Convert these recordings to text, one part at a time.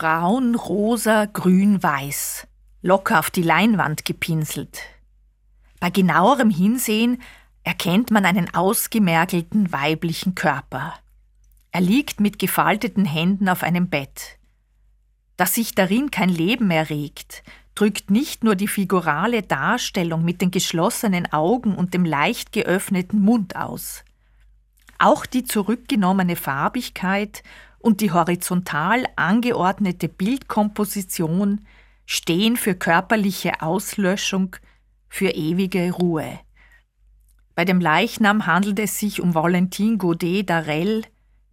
Braun, rosa, grün, weiß, locker auf die Leinwand gepinselt. Bei genauerem Hinsehen erkennt man einen ausgemergelten weiblichen Körper. Er liegt mit gefalteten Händen auf einem Bett. Dass sich darin kein Leben mehr regt, drückt nicht nur die figurale Darstellung mit den geschlossenen Augen und dem leicht geöffneten Mund aus. Auch die zurückgenommene Farbigkeit und die horizontal angeordnete Bildkomposition stehen für körperliche Auslöschung, für ewige Ruhe. Bei dem Leichnam handelt es sich um Valentine Godet d'Arel,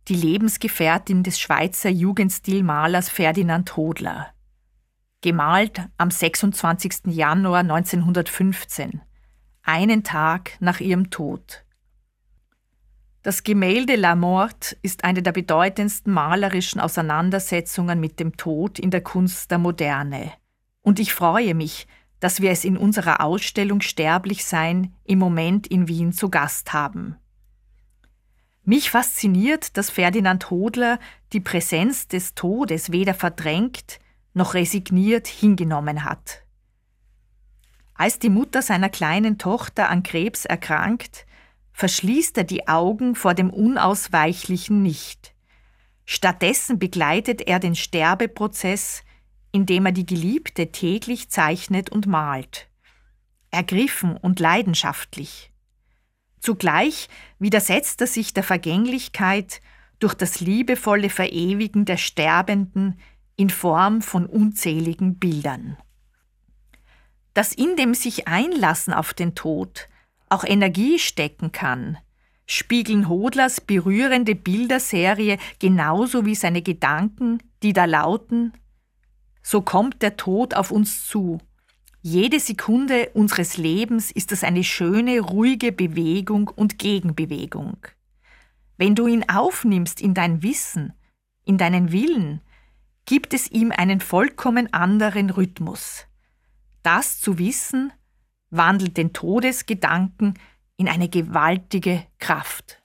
die Lebensgefährtin des Schweizer Jugendstilmalers Ferdinand Hodler gemalt am 26. Januar 1915, einen Tag nach ihrem Tod. Das Gemälde La Mort ist eine der bedeutendsten malerischen Auseinandersetzungen mit dem Tod in der Kunst der Moderne. Und ich freue mich, dass wir es in unserer Ausstellung Sterblich sein im Moment in Wien zu Gast haben. Mich fasziniert, dass Ferdinand Hodler die Präsenz des Todes weder verdrängt noch resigniert hingenommen hat. Als die Mutter seiner kleinen Tochter an Krebs erkrankt, verschließt er die Augen vor dem Unausweichlichen nicht. Stattdessen begleitet er den Sterbeprozess, indem er die Geliebte täglich zeichnet und malt. Ergriffen und leidenschaftlich. Zugleich widersetzt er sich der Vergänglichkeit durch das liebevolle Verewigen der Sterbenden in Form von unzähligen Bildern. Dass in dem sich einlassen auf den Tod auch Energie stecken kann, spiegeln Hodlers berührende Bilderserie genauso wie seine Gedanken, die da lauten So kommt der Tod auf uns zu. Jede Sekunde unseres Lebens ist es eine schöne, ruhige Bewegung und Gegenbewegung. Wenn du ihn aufnimmst in dein Wissen, in deinen Willen, gibt es ihm einen vollkommen anderen Rhythmus. Das zu wissen, wandelt den Todesgedanken in eine gewaltige Kraft.